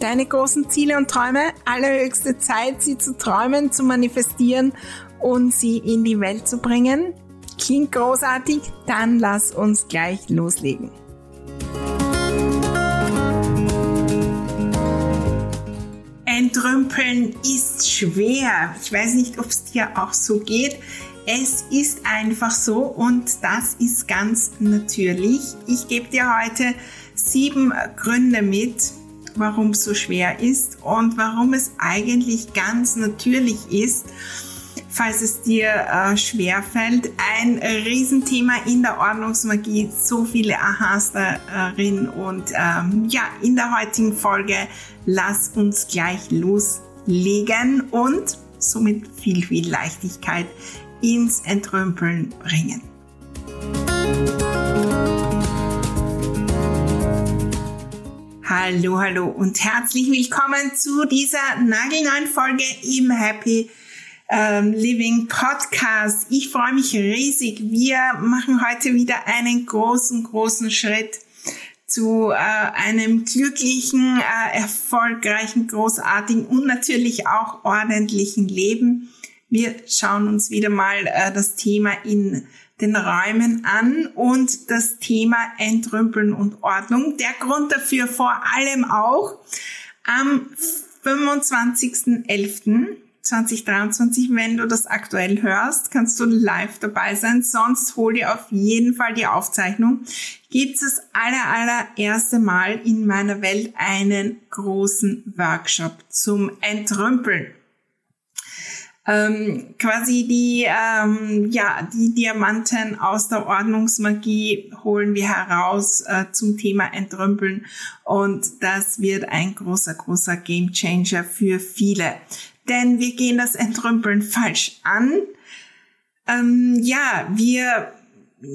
deine großen Ziele und Träume. Allerhöchste Zeit, sie zu träumen, zu manifestieren und sie in die Welt zu bringen. Klingt großartig? Dann lass uns gleich loslegen. Entrümpeln ist schwer. Ich weiß nicht, ob es dir auch so geht. Es ist einfach so und das ist ganz natürlich. Ich gebe dir heute sieben Gründe mit, warum es so schwer ist und warum es eigentlich ganz natürlich ist, falls es dir äh, schwer fällt. Ein Riesenthema in der Ordnungsmagie, so viele Aha's darin und ähm, ja, in der heutigen Folge lass uns gleich loslegen und somit viel, viel Leichtigkeit ins Entrümpeln bringen. Hallo, hallo und herzlich willkommen zu dieser nagelneuen Folge im Happy ähm, Living Podcast. Ich freue mich riesig. Wir machen heute wieder einen großen, großen Schritt zu äh, einem glücklichen, äh, erfolgreichen, großartigen und natürlich auch ordentlichen Leben. Wir schauen uns wieder mal äh, das Thema in den Räumen an und das Thema Entrümpeln und Ordnung. Der Grund dafür vor allem auch am 25.11.2023, wenn du das aktuell hörst, kannst du live dabei sein. Sonst hol dir auf jeden Fall die Aufzeichnung. Gibt es aller, allererste Mal in meiner Welt einen großen Workshop zum Entrümpeln ähm, quasi die, ähm, ja, die Diamanten aus der Ordnungsmagie holen wir heraus äh, zum Thema Entrümpeln und das wird ein großer, großer Gamechanger für viele. Denn wir gehen das Entrümpeln falsch an. Ähm, ja, wir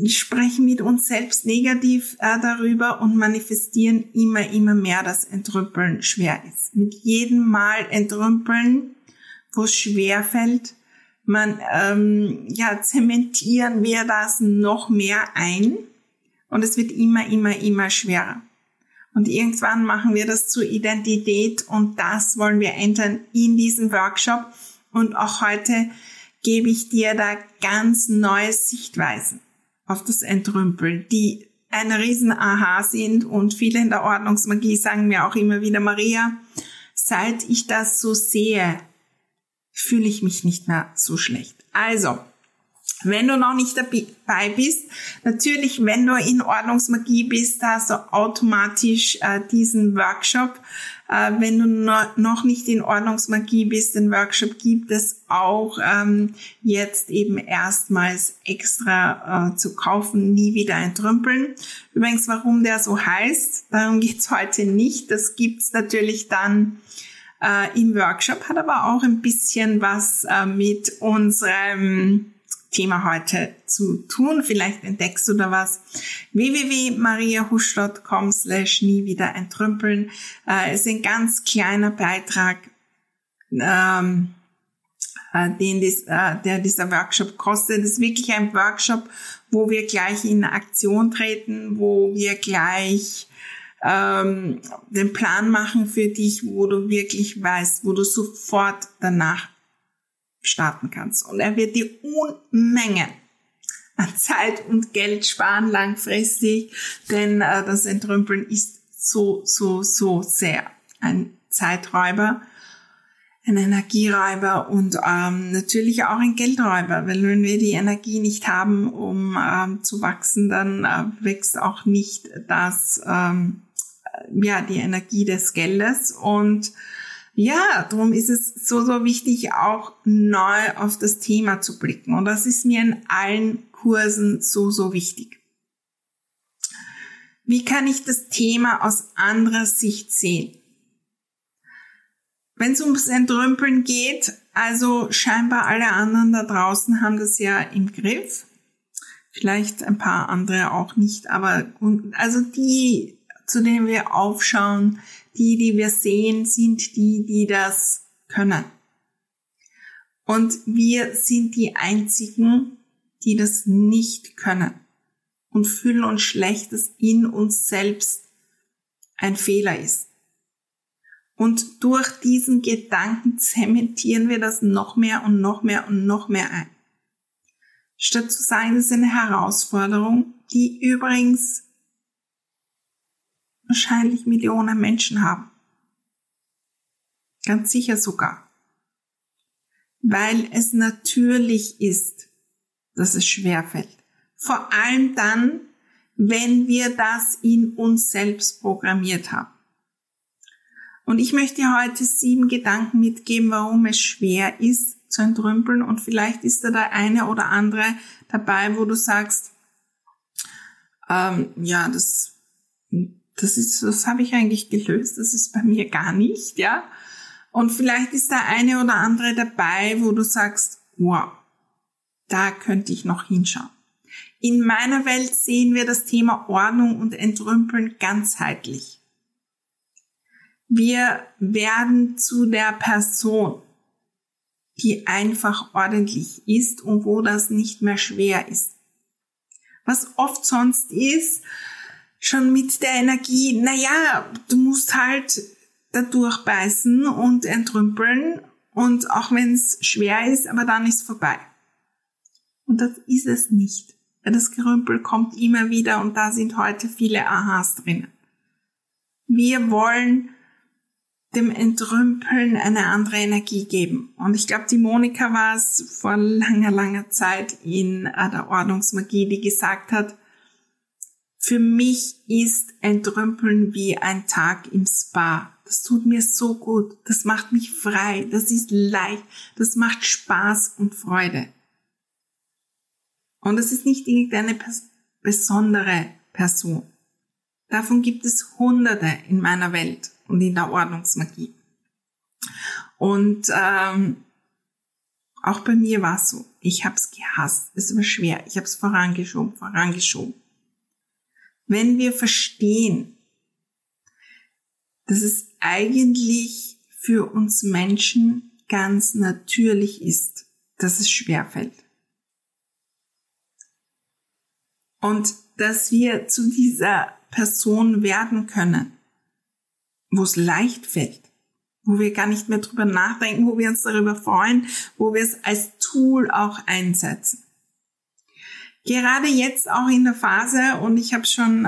sprechen mit uns selbst negativ äh, darüber und manifestieren immer, immer mehr, dass Entrümpeln schwer ist. Mit jedem Mal Entrümpeln wo es schwer fällt, man ähm, ja zementieren wir das noch mehr ein und es wird immer, immer, immer schwerer. Und irgendwann machen wir das zur Identität und das wollen wir ändern in diesem Workshop. Und auch heute gebe ich dir da ganz neue Sichtweisen auf das Entrümpeln, die ein riesen Aha sind und viele in der Ordnungsmagie sagen mir auch immer wieder, Maria, seit ich das so sehe, fühle ich mich nicht mehr so schlecht. Also, wenn du noch nicht dabei bist, natürlich, wenn du in Ordnungsmagie bist, hast du automatisch äh, diesen Workshop. Äh, wenn du no, noch nicht in Ordnungsmagie bist, den Workshop gibt es auch ähm, jetzt eben erstmals extra äh, zu kaufen, nie wieder entrümpeln. Übrigens, warum der so heißt, darum geht's heute nicht. Das gibt's natürlich dann äh, im Workshop, hat aber auch ein bisschen was äh, mit unserem Thema heute zu tun. Vielleicht entdeckst du da was. www.mariahusch.com slash nie wieder entrümpeln. Äh, ist ein ganz kleiner Beitrag, ähm, äh, den dies, äh, der dieser Workshop kostet. Es ist wirklich ein Workshop, wo wir gleich in Aktion treten, wo wir gleich ähm, den Plan machen für dich, wo du wirklich weißt, wo du sofort danach starten kannst. Und er wird dir Unmengen an Zeit und Geld sparen langfristig, denn äh, das Entrümpeln ist so, so, so sehr ein Zeiträuber, ein Energieräuber und ähm, natürlich auch ein Geldräuber, weil wenn wir die Energie nicht haben, um ähm, zu wachsen, dann äh, wächst auch nicht das, ähm, ja, die Energie des Geldes und ja, darum ist es so, so wichtig, auch neu auf das Thema zu blicken. Und das ist mir in allen Kursen so, so wichtig. Wie kann ich das Thema aus anderer Sicht sehen? Wenn es ums Entrümpeln geht, also scheinbar alle anderen da draußen haben das ja im Griff. Vielleicht ein paar andere auch nicht, aber also die, zu denen wir aufschauen, die, die wir sehen, sind die, die das können. Und wir sind die einzigen, die das nicht können und fühlen uns schlecht, dass in uns selbst ein Fehler ist. Und durch diesen Gedanken zementieren wir das noch mehr und noch mehr und noch mehr ein. Statt zu sagen, das ist eine Herausforderung, die übrigens wahrscheinlich Millionen Menschen haben. Ganz sicher sogar. Weil es natürlich ist, dass es schwer fällt. Vor allem dann, wenn wir das in uns selbst programmiert haben. Und ich möchte heute sieben Gedanken mitgeben, warum es schwer ist zu entrümpeln. Und vielleicht ist da der eine oder andere dabei, wo du sagst, ähm, ja, das, das ist, das habe ich eigentlich gelöst. Das ist bei mir gar nicht, ja. Und vielleicht ist da eine oder andere dabei, wo du sagst, wow, da könnte ich noch hinschauen. In meiner Welt sehen wir das Thema Ordnung und Entrümpeln ganzheitlich. Wir werden zu der Person, die einfach ordentlich ist und wo das nicht mehr schwer ist. Was oft sonst ist, schon mit der Energie, naja, du musst halt da durchbeißen und entrümpeln und auch wenn es schwer ist, aber dann ist vorbei. Und das ist es nicht. Das Gerümpel kommt immer wieder und da sind heute viele Aha's drinnen. Wir wollen dem Entrümpeln eine andere Energie geben. Und ich glaube, die Monika war es vor langer, langer Zeit in der Ordnungsmagie, die gesagt hat, für mich ist Entrümpeln wie ein Tag im Spa. Das tut mir so gut. Das macht mich frei. Das ist leicht. Das macht Spaß und Freude. Und es ist nicht irgendeine besondere Person. Davon gibt es Hunderte in meiner Welt und in der Ordnungsmagie. Und ähm, auch bei mir war es so. Ich habe es gehasst. Es war schwer. Ich habe es vorangeschoben, vorangeschoben. Wenn wir verstehen, dass es eigentlich für uns Menschen ganz natürlich ist, dass es schwer fällt. Und dass wir zu dieser Person werden können, wo es leicht fällt, wo wir gar nicht mehr drüber nachdenken, wo wir uns darüber freuen, wo wir es als Tool auch einsetzen. Gerade jetzt auch in der Phase, und ich habe schon,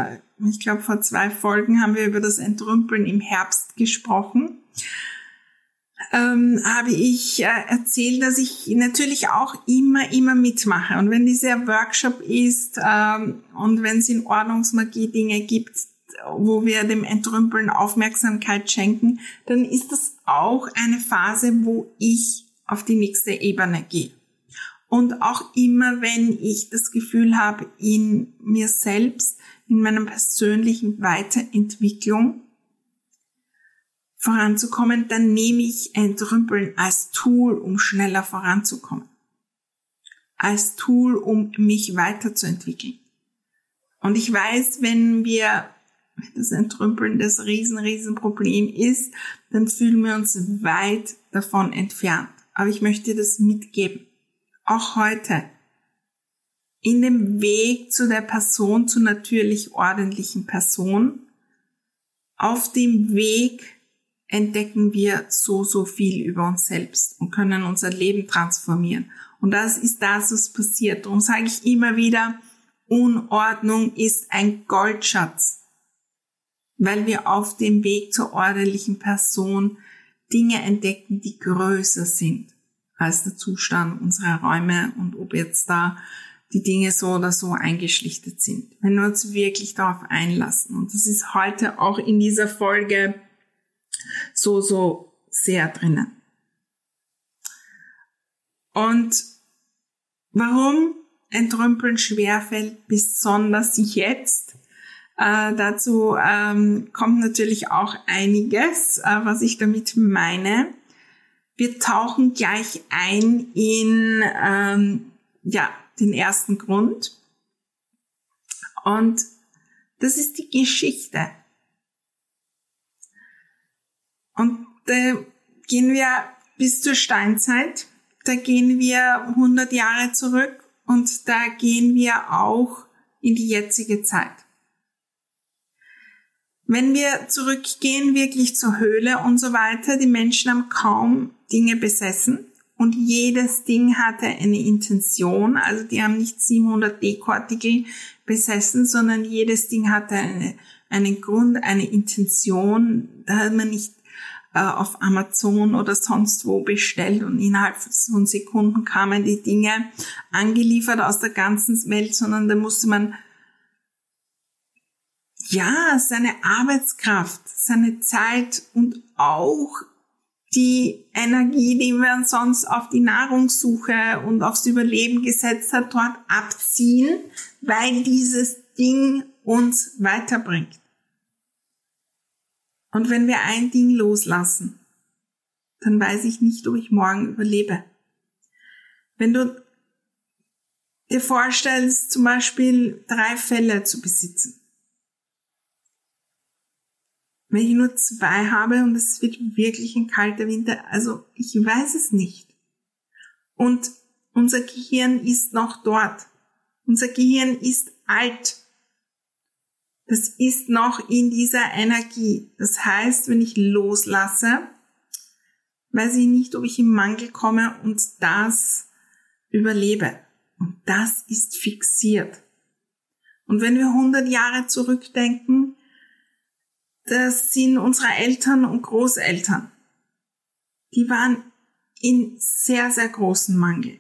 ich glaube vor zwei Folgen haben wir über das Entrümpeln im Herbst gesprochen, ähm, habe ich äh, erzählt, dass ich natürlich auch immer, immer mitmache. Und wenn dieser Workshop ist ähm, und wenn es in Ordnungsmagie Dinge gibt, wo wir dem Entrümpeln Aufmerksamkeit schenken, dann ist das auch eine Phase, wo ich auf die nächste Ebene gehe. Und auch immer, wenn ich das Gefühl habe, in mir selbst, in meiner persönlichen Weiterentwicklung voranzukommen, dann nehme ich Entrümpeln als Tool, um schneller voranzukommen. Als Tool, um mich weiterzuentwickeln. Und ich weiß, wenn wir wenn das Entrümpeln das riesen, riesen Problem ist, dann fühlen wir uns weit davon entfernt. Aber ich möchte das mitgeben. Auch heute. In dem Weg zu der Person, zur natürlich ordentlichen Person, auf dem Weg entdecken wir so, so viel über uns selbst und können unser Leben transformieren. Und das ist das, was passiert. Darum sage ich immer wieder, Unordnung ist ein Goldschatz. weil wir auf dem Weg zur ordentlichen Person Dinge entdecken, die größer sind als der Zustand unserer Räume und ob jetzt da die Dinge so oder so eingeschlichtet sind. Wenn wir uns wirklich darauf einlassen. Und das ist heute auch in dieser Folge so, so sehr drinnen. Und warum Entrümpeln schwerfällt, besonders jetzt, äh, dazu ähm, kommt natürlich auch einiges, äh, was ich damit meine. Wir tauchen gleich ein in ähm, ja, den ersten Grund. Und das ist die Geschichte. Und da gehen wir bis zur Steinzeit. Da gehen wir 100 Jahre zurück und da gehen wir auch in die jetzige Zeit. Wenn wir zurückgehen wirklich zur Höhle und so weiter, die Menschen haben kaum Dinge besessen und jedes Ding hatte eine Intention. Also die haben nicht 700 Dekoartikel besessen, sondern jedes Ding hatte eine, einen Grund, eine Intention. Da hat man nicht äh, auf Amazon oder sonst wo bestellt und innerhalb von Sekunden kamen die Dinge angeliefert aus der ganzen Welt, sondern da musste man ja, seine Arbeitskraft, seine Zeit und auch die Energie, die man sonst auf die Nahrungssuche und aufs Überleben gesetzt hat, dort abziehen, weil dieses Ding uns weiterbringt. Und wenn wir ein Ding loslassen, dann weiß ich nicht, ob ich morgen überlebe. Wenn du dir vorstellst, zum Beispiel drei Fälle zu besitzen, wenn ich nur zwei habe und es wird wirklich ein kalter Winter, also ich weiß es nicht. Und unser Gehirn ist noch dort. Unser Gehirn ist alt. Das ist noch in dieser Energie. Das heißt, wenn ich loslasse, weiß ich nicht, ob ich im Mangel komme und das überlebe. Und das ist fixiert. Und wenn wir 100 Jahre zurückdenken, das sind unsere Eltern und Großeltern. Die waren in sehr, sehr großen Mangel.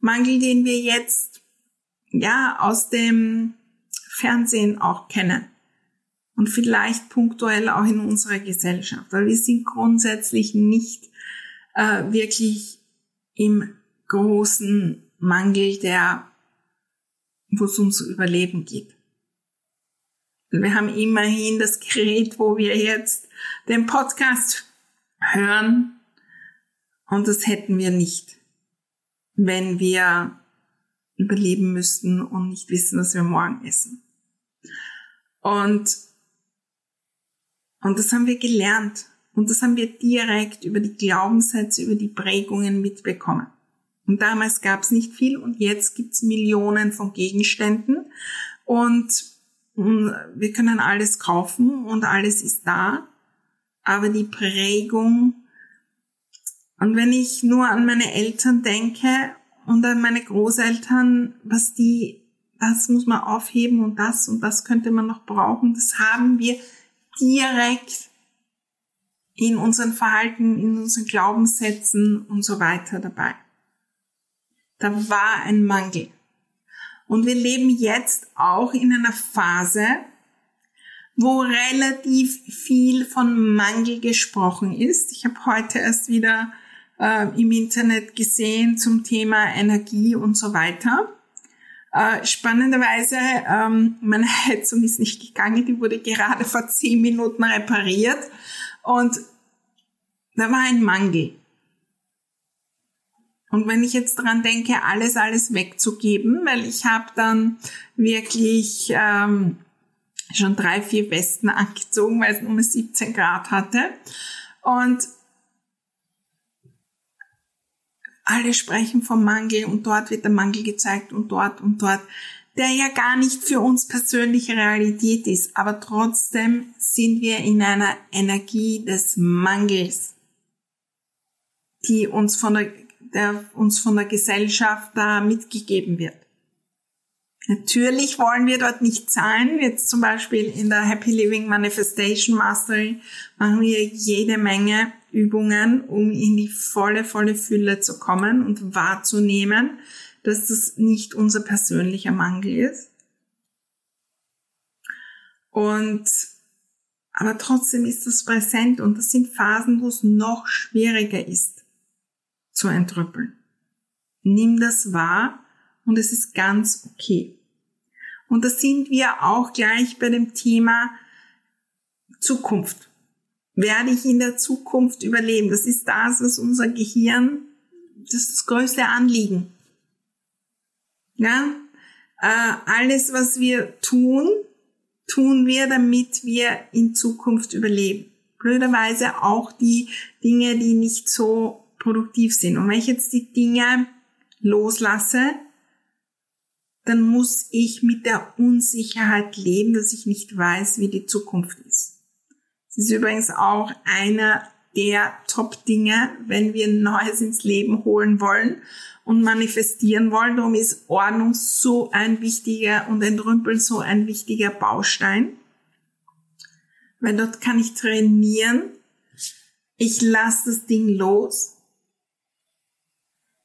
Mangel, den wir jetzt, ja, aus dem Fernsehen auch kennen. Und vielleicht punktuell auch in unserer Gesellschaft. Weil wir sind grundsätzlich nicht äh, wirklich im großen Mangel, der, wo es ums Überleben geht. Wir haben immerhin das Gerät, wo wir jetzt den Podcast hören. Und das hätten wir nicht, wenn wir überleben müssten und nicht wissen, was wir morgen essen. Und, und das haben wir gelernt. Und das haben wir direkt über die Glaubenssätze, über die Prägungen mitbekommen. Und damals gab es nicht viel und jetzt gibt es Millionen von Gegenständen. Und wir können alles kaufen und alles ist da, aber die Prägung, und wenn ich nur an meine Eltern denke und an meine Großeltern, was die, das muss man aufheben und das und das könnte man noch brauchen, das haben wir direkt in unseren Verhalten, in unseren Glaubenssätzen und so weiter dabei. Da war ein Mangel. Und wir leben jetzt auch in einer Phase, wo relativ viel von Mangel gesprochen ist. Ich habe heute erst wieder äh, im Internet gesehen zum Thema Energie und so weiter. Äh, spannenderweise, ähm, meine Heizung ist nicht gegangen, die wurde gerade vor zehn Minuten repariert und da war ein Mangel. Und wenn ich jetzt dran denke, alles, alles wegzugeben, weil ich habe dann wirklich ähm, schon drei, vier Westen angezogen, weil es nur 17 Grad hatte. Und alle sprechen vom Mangel und dort wird der Mangel gezeigt und dort und dort, der ja gar nicht für uns persönliche Realität ist. Aber trotzdem sind wir in einer Energie des Mangels, die uns von der der uns von der Gesellschaft da mitgegeben wird. Natürlich wollen wir dort nicht sein. Jetzt zum Beispiel in der Happy Living Manifestation Mastery machen wir jede Menge Übungen, um in die volle, volle Fülle zu kommen und wahrzunehmen, dass das nicht unser persönlicher Mangel ist. Und, aber trotzdem ist das präsent und das sind Phasen, wo es noch schwieriger ist zu entrüppeln. Nimm das wahr und es ist ganz okay. Und da sind wir auch gleich bei dem Thema Zukunft. Werde ich in der Zukunft überleben? Das ist das, was unser Gehirn, das ist das größte Anliegen. Ja, äh, alles, was wir tun, tun wir, damit wir in Zukunft überleben. Blöderweise auch die Dinge, die nicht so produktiv sind. Und wenn ich jetzt die Dinge loslasse, dann muss ich mit der Unsicherheit leben, dass ich nicht weiß, wie die Zukunft ist. Das ist übrigens auch einer der Top-Dinge, wenn wir Neues ins Leben holen wollen und manifestieren wollen. Darum ist Ordnung so ein wichtiger und Entrümpeln so ein wichtiger Baustein. Weil dort kann ich trainieren. Ich lasse das Ding los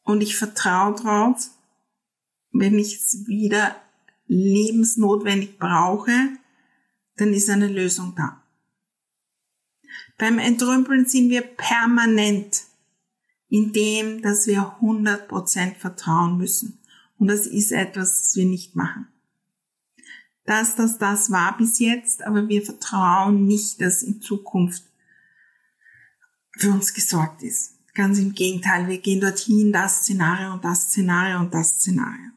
und ich vertraue drauf, wenn ich es wieder lebensnotwendig brauche, dann ist eine Lösung da. Beim Entrümpeln sind wir permanent in dem, dass wir 100% vertrauen müssen. Und das ist etwas, das wir nicht machen. Das, das, das war bis jetzt, aber wir vertrauen nicht, dass in Zukunft für uns gesorgt ist. Ganz im Gegenteil, wir gehen dorthin, das Szenario und das Szenario und das Szenario.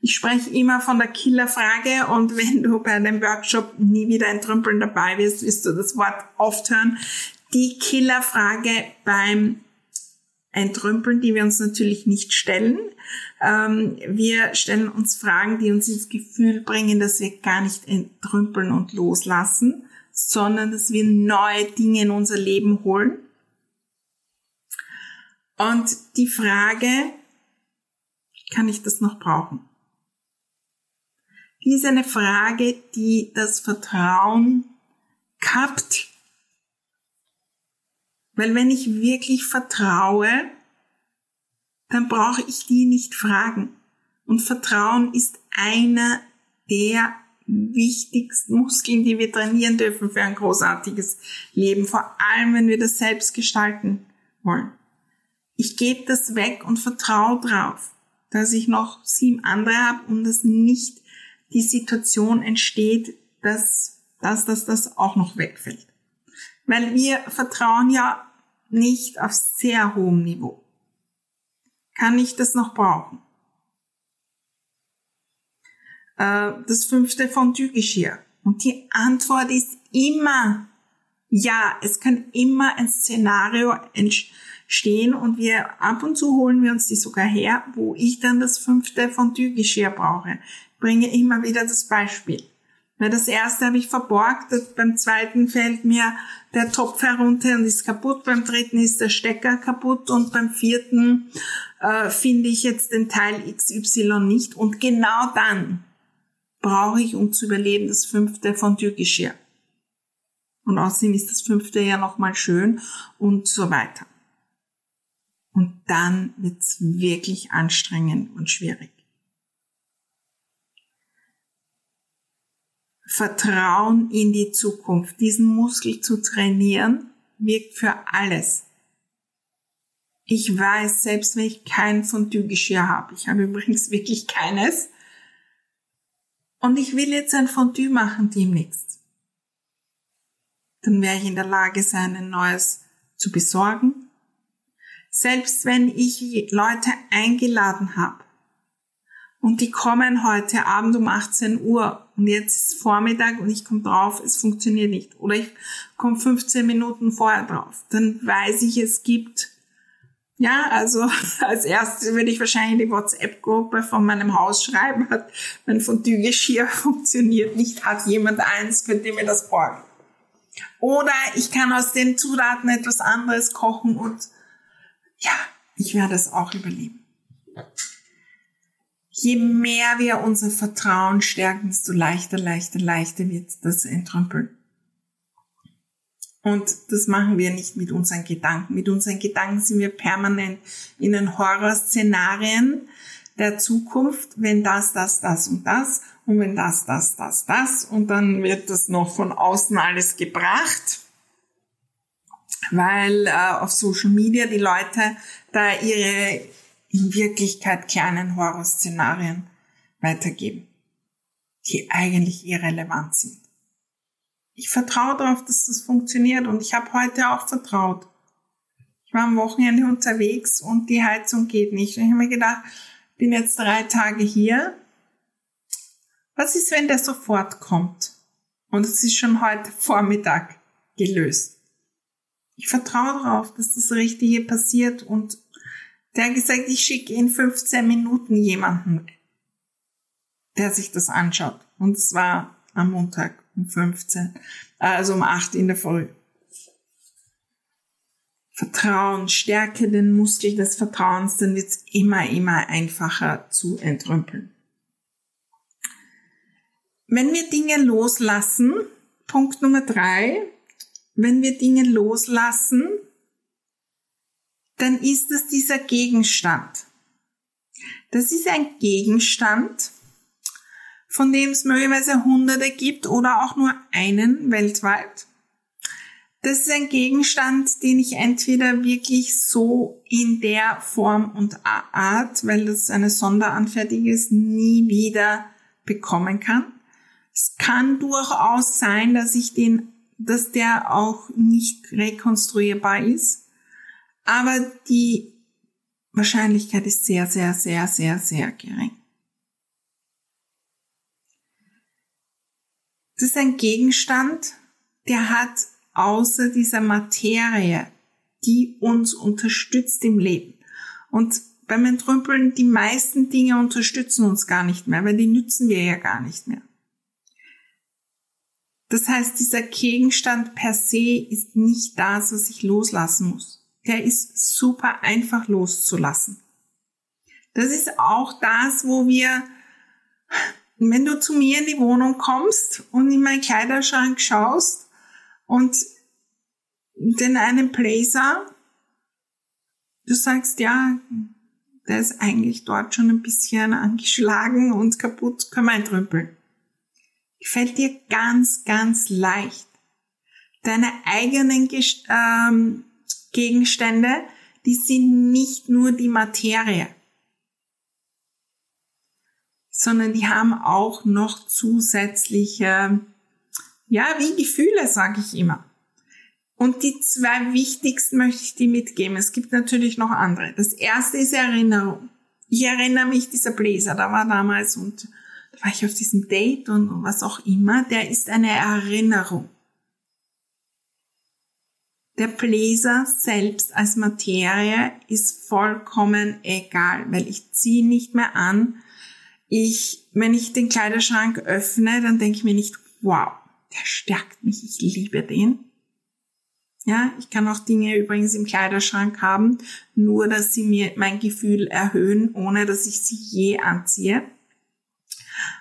Ich spreche immer von der Killerfrage und wenn du bei dem Workshop nie wieder ein Trümpeln dabei wirst, wirst du das Wort oft hören. Die Killerfrage beim Entrümpeln, die wir uns natürlich nicht stellen. Ähm, wir stellen uns Fragen, die uns ins Gefühl bringen, dass wir gar nicht entrümpeln und loslassen, sondern dass wir neue Dinge in unser Leben holen. Und die Frage, kann ich das noch brauchen? Die ist eine Frage, die das Vertrauen kappt. Weil wenn ich wirklich vertraue, dann brauche ich die nicht fragen. Und Vertrauen ist einer der wichtigsten Muskeln, die wir trainieren dürfen für ein großartiges Leben. Vor allem, wenn wir das selbst gestalten wollen. Ich gebe das weg und vertraue drauf, dass ich noch sieben andere habe und das nicht die Situation entsteht, dass, dass, dass das auch noch wegfällt. Weil wir vertrauen ja nicht auf sehr hohem Niveau. Kann ich das noch brauchen? Äh, das fünfte Fondue-Geschirr. Und die Antwort ist immer ja. Es kann immer ein Szenario entstehen und wir ab und zu holen wir uns die sogar her, wo ich dann das fünfte Fondue-Geschirr brauche bringe immer wieder das Beispiel. Weil das erste habe ich verborgt, beim zweiten fällt mir der Topf herunter und ist kaputt, beim dritten ist der Stecker kaputt und beim vierten äh, finde ich jetzt den Teil XY nicht. Und genau dann brauche ich, um zu überleben, das fünfte von Türgeschirr. Und außerdem ist das fünfte ja nochmal schön und so weiter. Und dann wird's wirklich anstrengend und schwierig. Vertrauen in die Zukunft. Diesen Muskel zu trainieren, wirkt für alles. Ich weiß, selbst wenn ich kein Fondue-Geschirr habe, ich habe übrigens wirklich keines, und ich will jetzt ein Fondue machen demnächst, dann werde ich in der Lage sein, ein neues zu besorgen. Selbst wenn ich Leute eingeladen habe, und die kommen heute Abend um 18 Uhr und jetzt ist Vormittag und ich komme drauf, es funktioniert nicht. Oder ich komme 15 Minuten vorher drauf. Dann weiß ich, es gibt, ja, also als erstes würde ich wahrscheinlich die WhatsApp-Gruppe von meinem Haus schreiben, hat mein Fondue-Geschirr funktioniert nicht, hat jemand eins, könnt ihr mir das borgen. Oder ich kann aus den Zutaten etwas anderes kochen und ja, ich werde es auch überleben. je mehr wir unser Vertrauen stärken, desto leichter, leichter, leichter wird das entrümpeln. Und das machen wir nicht mit unseren Gedanken. Mit unseren Gedanken sind wir permanent in den Horrorszenarien der Zukunft, wenn das, das, das und das und wenn das, das, das, das und dann wird das noch von außen alles gebracht, weil äh, auf Social Media die Leute da ihre in Wirklichkeit kleinen Horrorszenarien weitergeben, die eigentlich irrelevant sind. Ich vertraue darauf, dass das funktioniert und ich habe heute auch vertraut. Ich war am Wochenende unterwegs und die Heizung geht nicht. Und ich habe mir gedacht, bin jetzt drei Tage hier. Was ist, wenn der sofort kommt? Und es ist schon heute Vormittag gelöst. Ich vertraue darauf, dass das Richtige passiert und der hat gesagt, ich schicke in 15 Minuten jemanden, der sich das anschaut. Und es war am Montag um 15, also um 8 in der Früh. Vertrauen, stärke den Muskel des Vertrauens, dann wird es immer, immer einfacher zu entrümpeln. Wenn wir Dinge loslassen, Punkt Nummer drei, wenn wir Dinge loslassen, dann ist es dieser Gegenstand. Das ist ein Gegenstand, von dem es möglicherweise Hunderte gibt oder auch nur einen weltweit. Das ist ein Gegenstand, den ich entweder wirklich so in der Form und Art, weil das eine Sonderanfertigung ist, nie wieder bekommen kann. Es kann durchaus sein, dass ich den, dass der auch nicht rekonstruierbar ist. Aber die Wahrscheinlichkeit ist sehr, sehr, sehr, sehr, sehr gering. Das ist ein Gegenstand, der hat außer dieser Materie, die uns unterstützt im Leben. Und beim Entrümpeln, die meisten Dinge unterstützen uns gar nicht mehr, weil die nützen wir ja gar nicht mehr. Das heißt, dieser Gegenstand per se ist nicht das, was ich loslassen muss. Der ist super einfach loszulassen. Das ist auch das, wo wir wenn du zu mir in die Wohnung kommst und in meinen Kleiderschrank schaust und den einen Blazer, du sagst, ja, der ist eigentlich dort schon ein bisschen angeschlagen und kaputt, können wir entrümpeln. Gefällt dir ganz, ganz leicht. Deine eigenen ähm, Gegenstände, die sind nicht nur die Materie sondern die haben auch noch zusätzliche, ja, wie Gefühle, sage ich immer. Und die zwei wichtigsten möchte ich dir mitgeben. Es gibt natürlich noch andere. Das erste ist Erinnerung. Ich erinnere mich, dieser Bläser, da war damals und war ich auf diesem Date und was auch immer, der ist eine Erinnerung. Der Bläser selbst als Materie ist vollkommen egal, weil ich ziehe nicht mehr an, ich, wenn ich den Kleiderschrank öffne, dann denke ich mir nicht, wow, der stärkt mich, ich liebe den. Ja, ich kann auch Dinge übrigens im Kleiderschrank haben, nur dass sie mir mein Gefühl erhöhen, ohne dass ich sie je anziehe.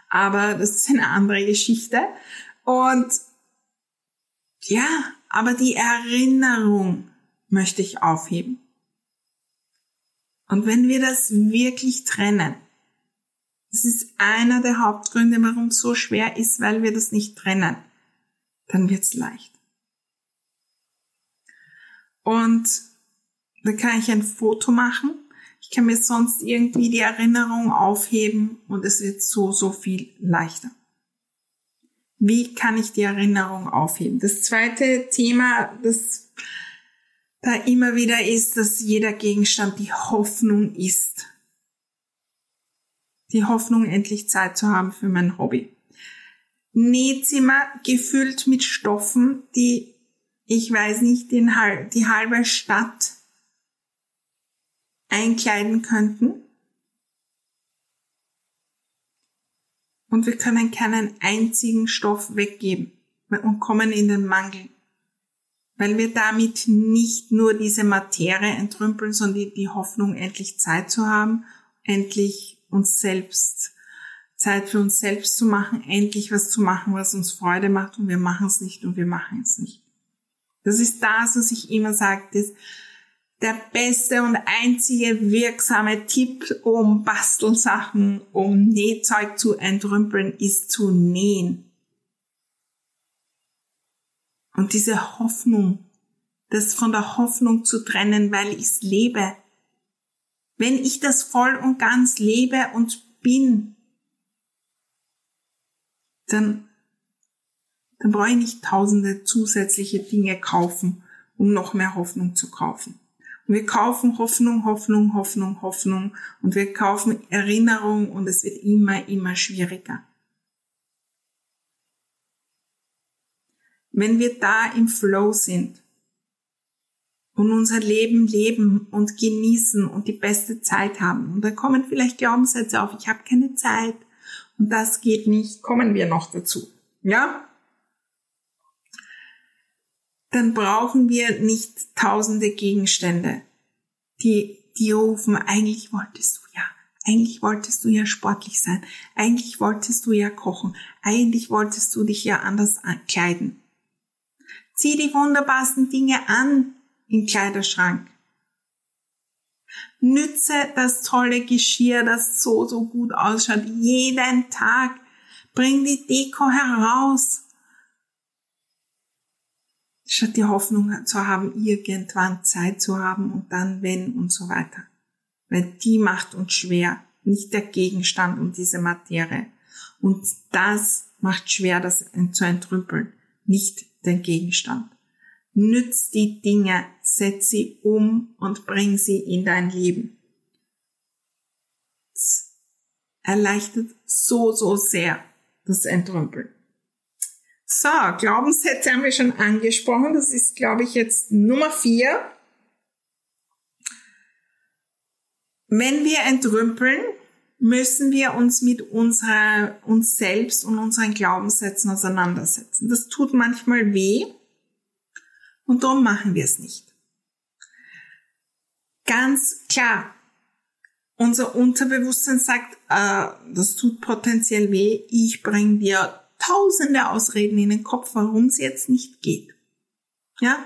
Aber das ist eine andere Geschichte. Und ja, aber die Erinnerung möchte ich aufheben. Und wenn wir das wirklich trennen, das ist einer der Hauptgründe, warum es so schwer ist, weil wir das nicht trennen. Dann wird's leicht. Und da kann ich ein Foto machen. Ich kann mir sonst irgendwie die Erinnerung aufheben und es wird so, so viel leichter. Wie kann ich die Erinnerung aufheben? Das zweite Thema, das da immer wieder ist, dass jeder Gegenstand die Hoffnung ist die Hoffnung, endlich Zeit zu haben für mein Hobby. Nähzimmer gefüllt mit Stoffen, die, ich weiß nicht, die halbe Stadt einkleiden könnten. Und wir können keinen einzigen Stoff weggeben und kommen in den Mangel. Weil wir damit nicht nur diese Materie entrümpeln, sondern die Hoffnung, endlich Zeit zu haben, endlich uns selbst, Zeit für uns selbst zu machen, endlich was zu machen, was uns Freude macht und wir machen es nicht und wir machen es nicht. Das ist das, was ich immer sage, das der beste und einzige wirksame Tipp, um Bastelsachen, um Nähzeug zu entrümpeln, ist zu nähen. Und diese Hoffnung, das von der Hoffnung zu trennen, weil ich es lebe. Wenn ich das voll und ganz lebe und bin, dann, dann brauche ich nicht tausende zusätzliche Dinge kaufen, um noch mehr Hoffnung zu kaufen. Wir kaufen Hoffnung, Hoffnung, Hoffnung, Hoffnung und wir kaufen Erinnerung und es wird immer, immer schwieriger. Wenn wir da im Flow sind und unser Leben leben und genießen und die beste Zeit haben, und da kommen vielleicht Glaubenssätze auf, ich habe keine Zeit und das geht nicht, kommen wir noch dazu. Ja? Dann brauchen wir nicht tausende Gegenstände, die, die rufen, eigentlich wolltest du ja, eigentlich wolltest du ja sportlich sein, eigentlich wolltest du ja kochen, eigentlich wolltest du dich ja anders kleiden. Zieh die wunderbarsten Dinge an im Kleiderschrank. Nütze das tolle Geschirr, das so, so gut ausschaut, jeden Tag. Bring die Deko heraus. Statt die Hoffnung zu haben, irgendwann Zeit zu haben und dann wenn und so weiter. Weil die macht uns schwer, nicht der Gegenstand und diese Materie. Und das macht schwer, das zu entrümpeln, nicht den Gegenstand. Nütz die Dinge, setz sie um und bring sie in dein Leben. Das erleichtert so, so sehr das Entrümpeln. So, Glaubenssätze haben wir schon angesprochen. Das ist, glaube ich, jetzt Nummer vier. Wenn wir entrümpeln, müssen wir uns mit unserer, uns selbst und unseren Glaubenssätzen auseinandersetzen. Das tut manchmal weh und darum machen wir es nicht. Ganz klar, unser Unterbewusstsein sagt, äh, das tut potenziell weh, ich bring dir tausende Ausreden in den Kopf, warum es jetzt nicht geht. Ja,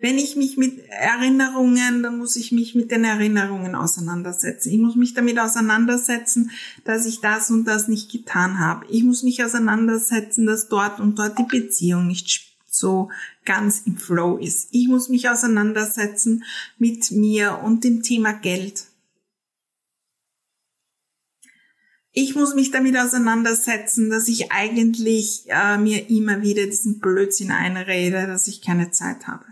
wenn ich mich mit Erinnerungen, dann muss ich mich mit den Erinnerungen auseinandersetzen. Ich muss mich damit auseinandersetzen, dass ich das und das nicht getan habe. Ich muss mich auseinandersetzen, dass dort und dort die Beziehung nicht so ganz im Flow ist. Ich muss mich auseinandersetzen mit mir und dem Thema Geld. Ich muss mich damit auseinandersetzen, dass ich eigentlich äh, mir immer wieder diesen Blödsinn einrede, dass ich keine Zeit habe.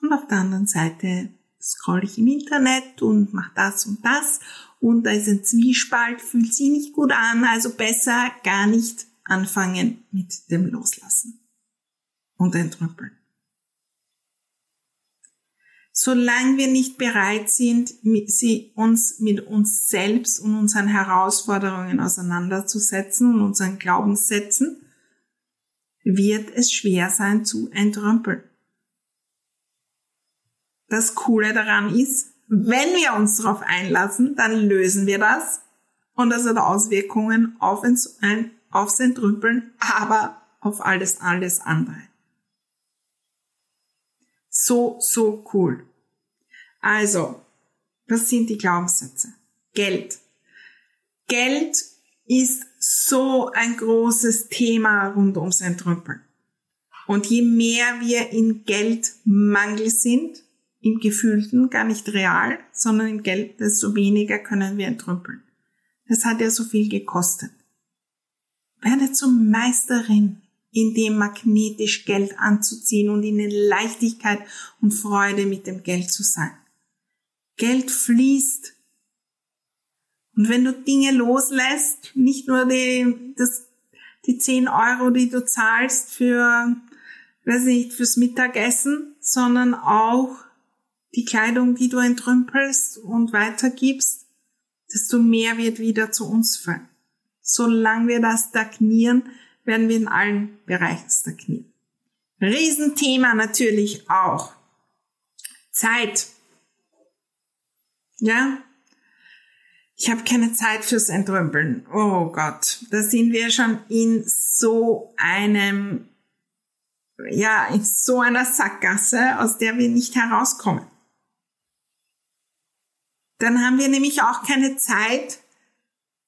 Und auf der anderen Seite scroll ich im Internet und mache das und das und da ist ein Zwiespalt, fühlt sich nicht gut an, also besser gar nicht anfangen mit dem Loslassen und entrümpeln. Solange wir nicht bereit sind, sie uns mit uns selbst und unseren Herausforderungen auseinanderzusetzen und unseren Glaubenssätzen, wird es schwer sein zu entrümpeln. Das Coole daran ist, wenn wir uns darauf einlassen, dann lösen wir das und das hat Auswirkungen auf aufs Entrümpeln, aber auf alles, alles andere. So, so cool. Also, was sind die Glaubenssätze? Geld. Geld ist so ein großes Thema rund ums Entrümpeln. Und je mehr wir in Geldmangel sind, im Gefühlten, gar nicht real, sondern im Geld, desto weniger können wir entrümpeln. Das hat ja so viel gekostet. Werde zum Meisterin, in dem magnetisch Geld anzuziehen und in der Leichtigkeit und Freude mit dem Geld zu sein. Geld fließt. Und wenn du Dinge loslässt, nicht nur die, das, die 10 Euro, die du zahlst für, weiß nicht, fürs Mittagessen, sondern auch die Kleidung, die du entrümpelst und weitergibst, desto mehr wird wieder zu uns fallen. Solange wir das stagnieren, werden wir in allen Bereichen stagnieren. Riesenthema natürlich auch. Zeit. Ja? ich habe keine Zeit fürs Entrümpeln. Oh Gott, da sind wir schon in so einem, ja, in so einer Sackgasse, aus der wir nicht herauskommen. Dann haben wir nämlich auch keine Zeit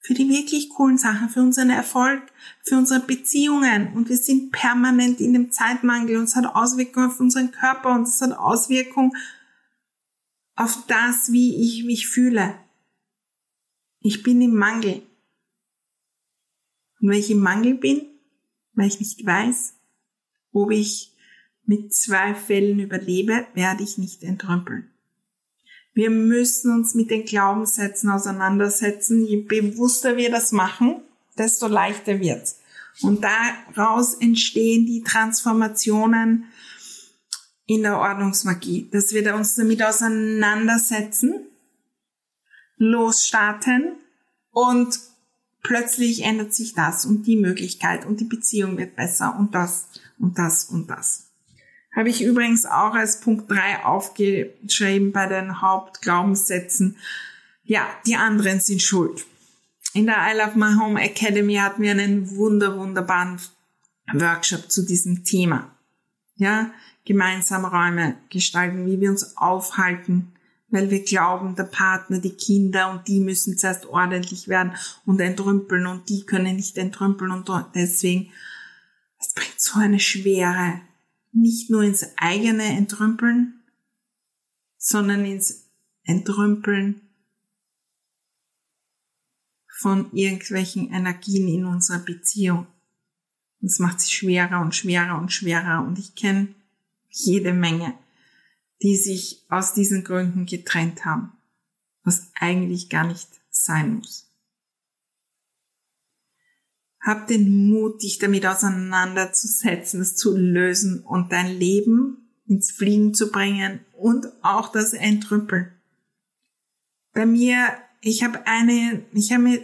für die wirklich coolen Sachen, für unseren Erfolg, für unsere Beziehungen. Und wir sind permanent in dem Zeitmangel und es hat Auswirkungen auf unseren Körper und es hat Auswirkungen auf das, wie ich mich fühle. Ich bin im Mangel. Und wenn ich im Mangel bin, weil ich nicht weiß, ob ich mit zwei Fällen überlebe, werde ich nicht entrümpeln. Wir müssen uns mit den Glaubenssätzen auseinandersetzen. Je bewusster wir das machen, desto leichter wird's. Und daraus entstehen die Transformationen in der Ordnungsmagie, dass wir uns damit auseinandersetzen losstarten und plötzlich ändert sich das und die Möglichkeit und die Beziehung wird besser und das und das und das. Habe ich übrigens auch als Punkt drei aufgeschrieben bei den Hauptglaubenssätzen. Ja, die anderen sind schuld. In der I Love My Home Academy hatten wir einen wunder, wunderbaren Workshop zu diesem Thema. Ja, gemeinsam Räume gestalten, wie wir uns aufhalten, weil wir glauben, der Partner, die Kinder und die müssen zuerst ordentlich werden und entrümpeln und die können nicht entrümpeln und deswegen, es bringt so eine Schwere, nicht nur ins eigene Entrümpeln, sondern ins Entrümpeln von irgendwelchen Energien in unserer Beziehung. Das macht sich schwerer und schwerer und schwerer und ich kenne jede Menge die sich aus diesen Gründen getrennt haben, was eigentlich gar nicht sein muss. Hab den Mut, dich damit auseinanderzusetzen, es zu lösen und dein Leben ins Fliegen zu bringen und auch das Entrüppeln. Bei mir, ich habe eine, ich habe mir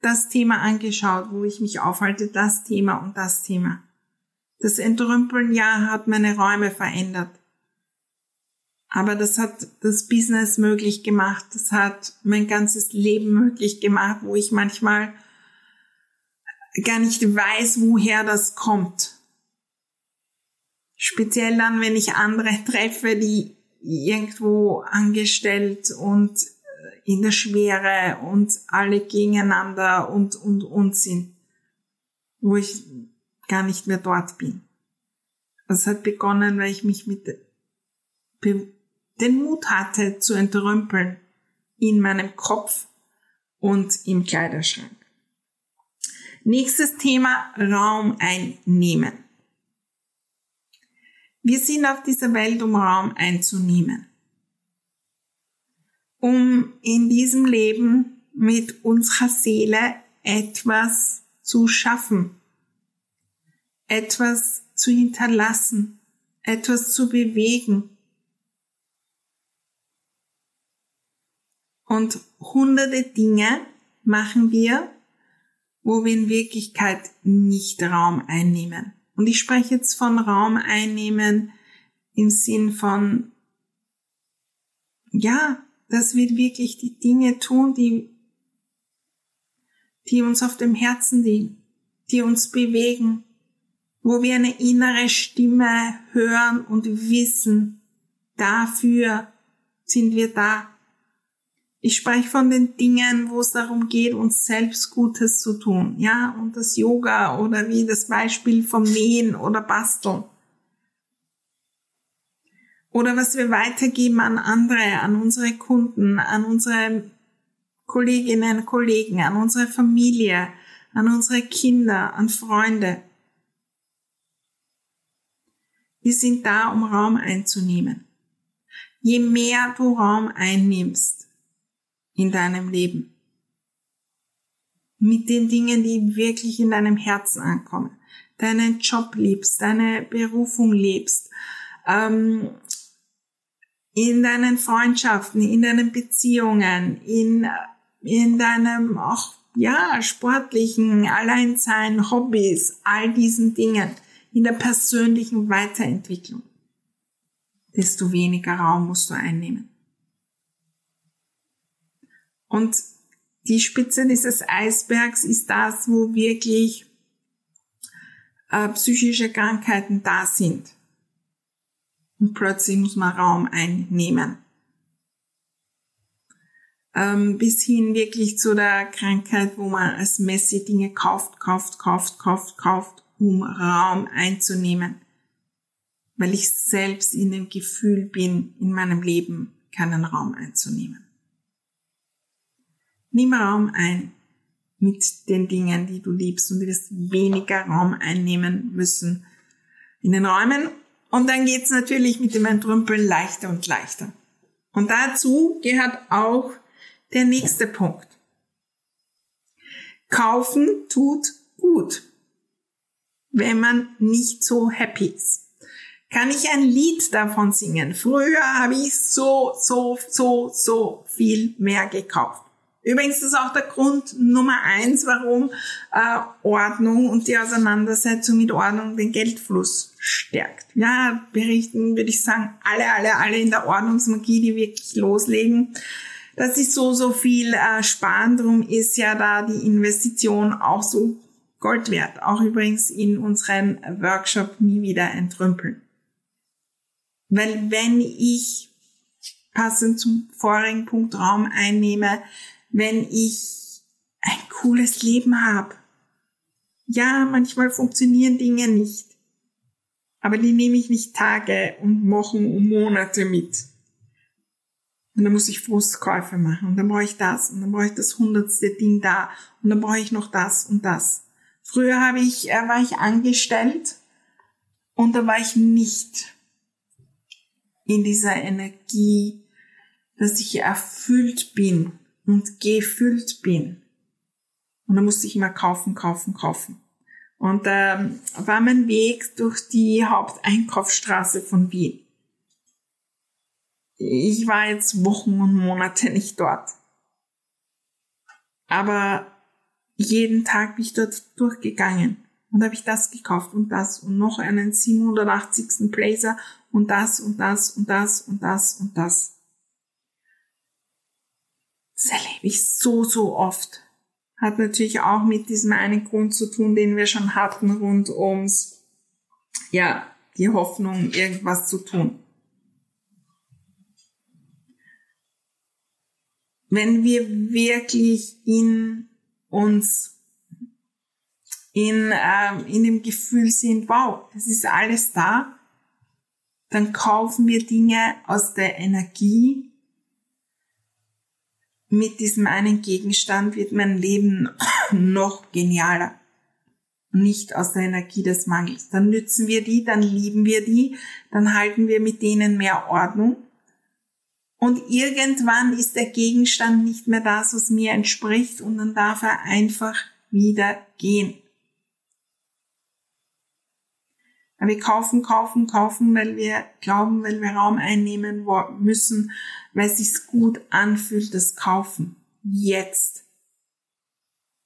das Thema angeschaut, wo ich mich aufhalte, das Thema und das Thema. Das Entrümpeln, ja, hat meine Räume verändert. Aber das hat das Business möglich gemacht. Das hat mein ganzes Leben möglich gemacht, wo ich manchmal gar nicht weiß, woher das kommt. Speziell dann, wenn ich andere treffe, die irgendwo angestellt und in der Schwere und alle gegeneinander und, und, und sind, wo ich gar nicht mehr dort bin. Das hat begonnen, weil ich mich mit den Mut hatte zu entrümpeln in meinem Kopf und im Kleiderschrank. Nächstes Thema Raum einnehmen. Wir sind auf dieser Welt, um Raum einzunehmen. Um in diesem Leben mit unserer Seele etwas zu schaffen, etwas zu hinterlassen, etwas zu bewegen, Und hunderte Dinge machen wir, wo wir in Wirklichkeit nicht Raum einnehmen. Und ich spreche jetzt von Raum einnehmen im Sinn von, ja, dass wir wirklich die Dinge tun, die, die uns auf dem Herzen liegen, die uns bewegen, wo wir eine innere Stimme hören und wissen, dafür sind wir da. Ich spreche von den Dingen, wo es darum geht, uns selbst Gutes zu tun, ja, und das Yoga oder wie das Beispiel vom Nähen oder Basteln. Oder was wir weitergeben an andere, an unsere Kunden, an unsere Kolleginnen, Kollegen, an unsere Familie, an unsere Kinder, an Freunde. Wir sind da, um Raum einzunehmen. Je mehr du Raum einnimmst, in deinem Leben. Mit den Dingen, die wirklich in deinem Herzen ankommen. Deinen Job liebst, deine Berufung liebst, ähm, in deinen Freundschaften, in deinen Beziehungen, in, in deinem auch, ja, sportlichen, Alleinsein, Hobbys, all diesen Dingen, in der persönlichen Weiterentwicklung, desto weniger Raum musst du einnehmen. Und die Spitze dieses Eisbergs ist das, wo wirklich äh, psychische Krankheiten da sind. Und plötzlich muss man Raum einnehmen. Ähm, bis hin wirklich zu der Krankheit, wo man als Messi Dinge kauft, kauft, kauft, kauft, kauft, um Raum einzunehmen. Weil ich selbst in dem Gefühl bin, in meinem Leben keinen Raum einzunehmen. Nimm Raum ein mit den Dingen, die du liebst und du wirst weniger Raum einnehmen müssen in den Räumen. Und dann geht's natürlich mit dem Entrümpeln leichter und leichter. Und dazu gehört auch der nächste Punkt. Kaufen tut gut, wenn man nicht so happy ist. Kann ich ein Lied davon singen? Früher habe ich so, so, so, so viel mehr gekauft. Übrigens ist auch der Grund Nummer eins, warum äh, Ordnung und die Auseinandersetzung mit Ordnung den Geldfluss stärkt. Ja, berichten würde ich sagen, alle, alle, alle in der Ordnungsmagie, die wirklich loslegen. Das ist so, so viel äh, sparen. Darum ist ja da die Investition auch so Gold wert. Auch übrigens in unserem Workshop nie wieder entrümpeln. Weil wenn ich passend zum vorigen Punkt Raum einnehme, wenn ich ein cooles Leben habe. Ja, manchmal funktionieren Dinge nicht. Aber die nehme ich nicht Tage und Wochen und Monate mit. Und dann muss ich Frustkäufe machen. Und dann brauche ich das. Und dann brauche ich das hundertste Ding da. Und dann brauche ich noch das und das. Früher habe ich, äh, war ich angestellt. Und da war ich nicht in dieser Energie, dass ich erfüllt bin und gefüllt bin. Und dann musste ich immer kaufen, kaufen, kaufen. Und ähm, war mein Weg durch die Haupteinkaufsstraße von Wien. Ich war jetzt Wochen und Monate nicht dort. Aber jeden Tag bin ich dort durchgegangen und habe ich das gekauft und das und noch einen 780. Blazer und das und das und das und das und das. Das erlebe ich so, so oft. Hat natürlich auch mit diesem einen Grund zu tun, den wir schon hatten, rund ums, ja, die Hoffnung, irgendwas zu tun. Wenn wir wirklich in uns, in, äh, in dem Gefühl sind, wow, es ist alles da, dann kaufen wir Dinge aus der Energie mit diesem einen Gegenstand wird mein Leben noch genialer. Nicht aus der Energie des Mangels. Dann nützen wir die, dann lieben wir die, dann halten wir mit denen mehr Ordnung. Und irgendwann ist der Gegenstand nicht mehr das, was mir entspricht und dann darf er einfach wieder gehen. Wir kaufen, kaufen, kaufen, weil wir glauben, weil wir Raum einnehmen müssen, weil es sich gut anfühlt, das Kaufen. Jetzt.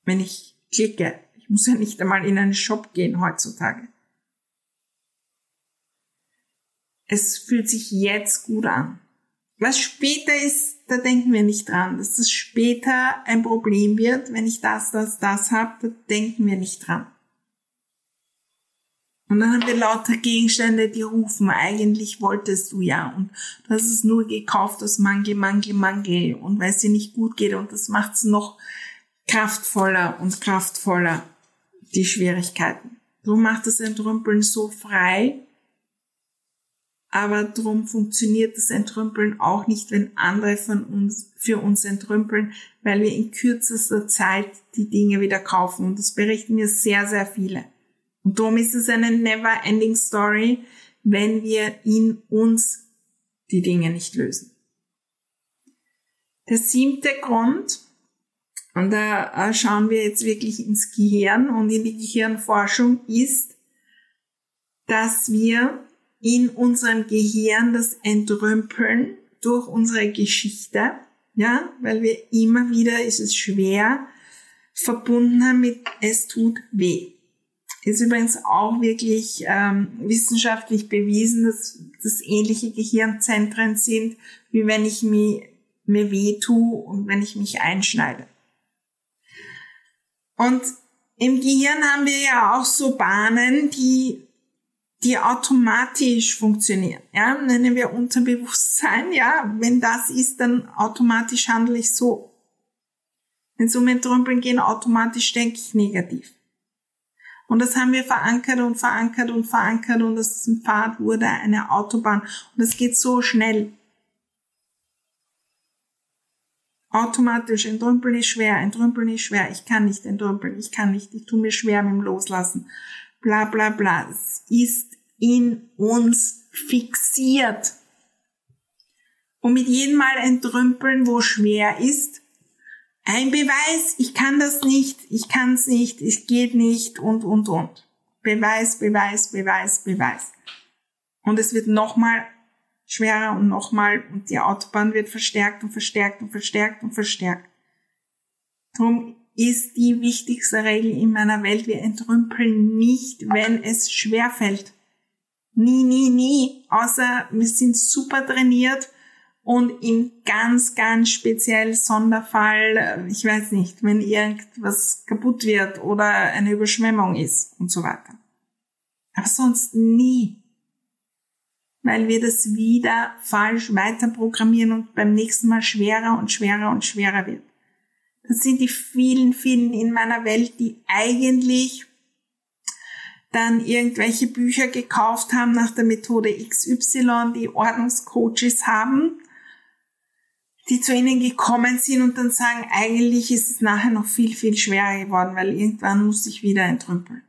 Wenn ich klicke. Ich muss ja nicht einmal in einen Shop gehen heutzutage. Es fühlt sich jetzt gut an. Was später ist, da denken wir nicht dran. Dass das später ein Problem wird, wenn ich das, das, das habe, da denken wir nicht dran. Und dann haben wir lauter Gegenstände, die rufen, eigentlich wolltest du ja. Und du hast es nur gekauft aus Mangel, Mangel, Mangel. Und weil es dir nicht gut geht. Und das macht es noch kraftvoller und kraftvoller, die Schwierigkeiten. Drum macht das Entrümpeln so frei. Aber drum funktioniert das Entrümpeln auch nicht, wenn andere von uns, für uns entrümpeln, weil wir in kürzester Zeit die Dinge wieder kaufen. Und das berichten mir sehr, sehr viele. Und darum ist es eine never-ending Story, wenn wir in uns die Dinge nicht lösen. Der siebte Grund, und da äh, schauen wir jetzt wirklich ins Gehirn und in die Gehirnforschung, ist, dass wir in unserem Gehirn das entrümpeln durch unsere Geschichte, ja, weil wir immer wieder, ist es schwer, verbunden haben mit es tut weh. Ist übrigens auch wirklich ähm, wissenschaftlich bewiesen, dass das ähnliche Gehirnzentren sind, wie wenn ich mir, mir weh tue und wenn ich mich einschneide. Und im Gehirn haben wir ja auch so Bahnen, die, die automatisch funktionieren. Ja, nennen wir Unterbewusstsein. Ja, wenn das ist, dann automatisch handle ich so. Wenn so mit Trümpeln gehen, automatisch denke ich negativ. Und das haben wir verankert und verankert und verankert und das Pfad wurde eine Autobahn. Und es geht so schnell. automatisch, entrümpeln ist schwer, entrümpeln ist schwer, ich kann nicht entrümpeln, ich kann nicht, ich tue mir schwer mit dem Loslassen, bla bla bla. Es ist in uns fixiert. Und mit jedem Mal entrümpeln, wo schwer ist, ein Beweis, ich kann das nicht, ich kann es nicht, es geht nicht und, und, und. Beweis, Beweis, Beweis, Beweis. Und es wird nochmal schwerer und nochmal und die Autobahn wird verstärkt und verstärkt und verstärkt und verstärkt. Darum ist die wichtigste Regel in meiner Welt, wir entrümpeln nicht, wenn es schwer fällt. Nie, nie, nie. Außer wir sind super trainiert und im ganz, ganz speziell Sonderfall, ich weiß nicht, wenn irgendwas kaputt wird oder eine Überschwemmung ist und so weiter. Aber sonst nie weil wir das wieder falsch weiter programmieren und beim nächsten Mal schwerer und schwerer und schwerer wird. Das sind die vielen, vielen in meiner Welt, die eigentlich dann irgendwelche Bücher gekauft haben nach der Methode XY, die Ordnungscoaches haben, die zu ihnen gekommen sind und dann sagen, eigentlich ist es nachher noch viel, viel schwerer geworden, weil irgendwann muss ich wieder entrümpeln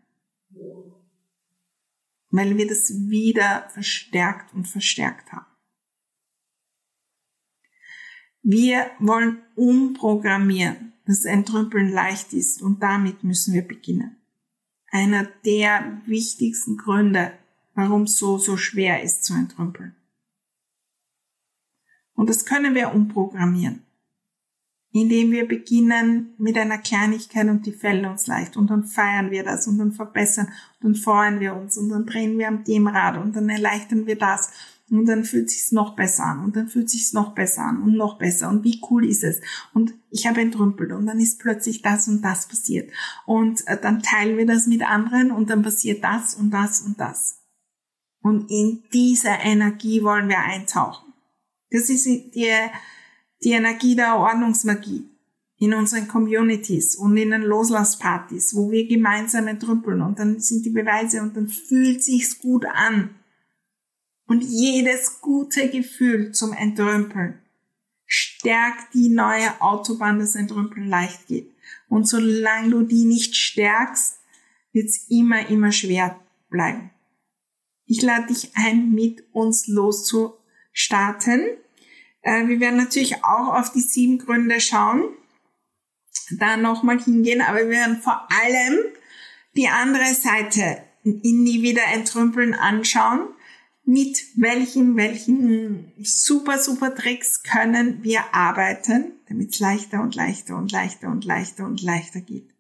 weil wir das wieder verstärkt und verstärkt haben. Wir wollen umprogrammieren, dass Entrümpeln leicht ist und damit müssen wir beginnen. Einer der wichtigsten Gründe, warum es so, so schwer ist zu entrümpeln. Und das können wir umprogrammieren indem wir beginnen mit einer Kleinigkeit und die fällt uns leicht. Und dann feiern wir das und dann verbessern und dann freuen wir uns und dann drehen wir am dem Rad und dann erleichtern wir das. Und dann fühlt sich's noch besser an und dann fühlt sich's noch besser an und noch besser. Und wie cool ist es? Und ich habe entrümpelt und dann ist plötzlich das und das passiert. Und äh, dann teilen wir das mit anderen und dann passiert das und das und das. Und in diese Energie wollen wir eintauchen. Das ist die die Energie der Ordnungsmagie in unseren Communities und in den Loslasspartys, wo wir gemeinsam entrümpeln und dann sind die Beweise und dann fühlt sich's gut an. Und jedes gute Gefühl zum Entrümpeln stärkt die neue Autobahn, das Entrümpeln leicht geht. Und solange du die nicht stärkst, wird's immer, immer schwer bleiben. Ich lade dich ein, mit uns loszustarten. Äh, wir werden natürlich auch auf die sieben Gründe schauen, da nochmal hingehen, aber wir werden vor allem die andere Seite in nie wieder entrümpeln anschauen. Mit welchen, welchen super, super Tricks können wir arbeiten, damit es leichter und leichter und leichter und leichter und leichter geht.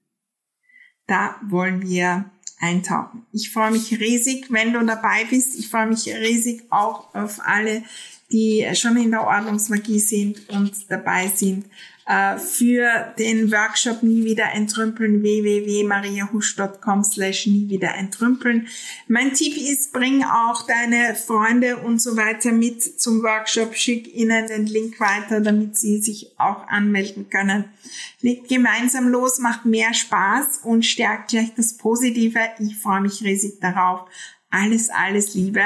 Da wollen wir eintauchen. Ich freue mich riesig, wenn du dabei bist. Ich freue mich riesig auch auf alle, die schon in der Ordnungsmagie sind und dabei sind, äh, für den Workshop Nie wieder entrümpeln www.mariahusch.com slash nie wieder entrümpeln. Mein Tipp ist, bring auch deine Freunde und so weiter mit zum Workshop, schick ihnen den Link weiter, damit sie sich auch anmelden können. Legt gemeinsam los, macht mehr Spaß und stärkt gleich das Positive. Ich freue mich riesig darauf. Alles, alles Liebe.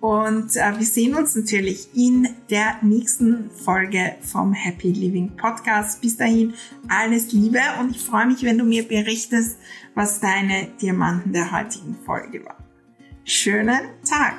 Und äh, wir sehen uns natürlich in der nächsten Folge vom Happy Living Podcast. Bis dahin alles Liebe und ich freue mich, wenn du mir berichtest, was deine Diamanten der heutigen Folge waren. Schönen Tag!